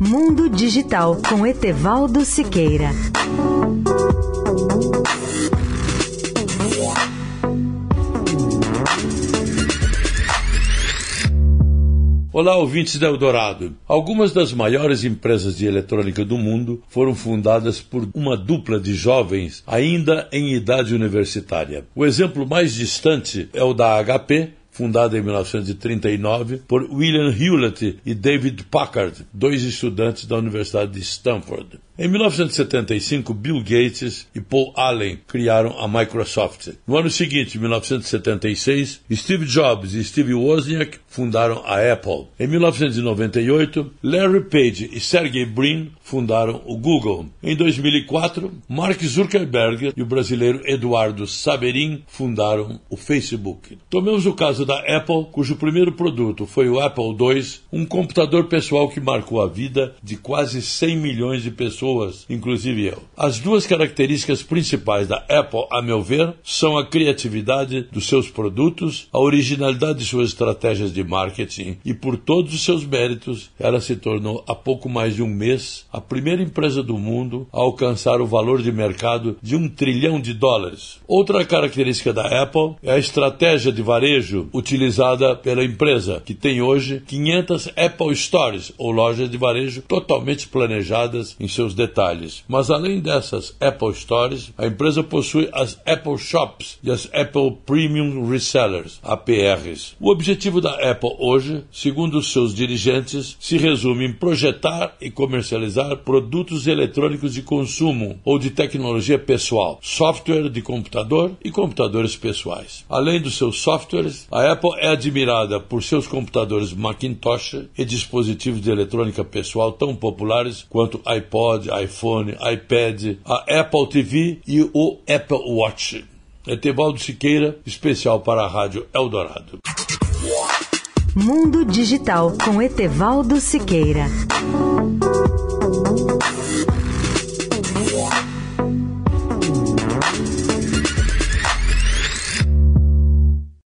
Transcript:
Mundo Digital com Etevaldo Siqueira. Olá, ouvintes da Eldorado. Algumas das maiores empresas de eletrônica do mundo foram fundadas por uma dupla de jovens ainda em idade universitária. O exemplo mais distante é o da HP, fundada em 1939 por William Hewlett e David Packard, dois estudantes da Universidade de Stanford. Em 1975, Bill Gates e Paul Allen criaram a Microsoft. No ano seguinte, 1976, Steve Jobs e Steve Wozniak fundaram a Apple. Em 1998, Larry Page e Sergey Brin fundaram o Google. Em 2004, Mark Zuckerberg e o brasileiro Eduardo Saberin fundaram o Facebook. Tomemos o caso da Apple, cujo primeiro produto foi o Apple II, um computador pessoal que marcou a vida de quase 100 milhões de pessoas pessoas, inclusive eu. As duas características principais da Apple, a meu ver, são a criatividade dos seus produtos, a originalidade de suas estratégias de marketing e, por todos os seus méritos, ela se tornou há pouco mais de um mês a primeira empresa do mundo a alcançar o valor de mercado de um trilhão de dólares. Outra característica da Apple é a estratégia de varejo utilizada pela empresa, que tem hoje 500 Apple Stores, ou lojas de varejo totalmente planejadas em seus detalhes. Mas além dessas Apple Stores, a empresa possui as Apple Shops e as Apple Premium Resellers, APRs. O objetivo da Apple hoje, segundo seus dirigentes, se resume em projetar e comercializar produtos eletrônicos de consumo ou de tecnologia pessoal, software de computador e computadores pessoais. Além dos seus softwares, a Apple é admirada por seus computadores Macintosh e dispositivos de eletrônica pessoal tão populares quanto iPhone, iPad, a Apple TV e o Apple Watch. Etevaldo Siqueira, especial para a Rádio Eldorado. Mundo Digital com Etevaldo Siqueira.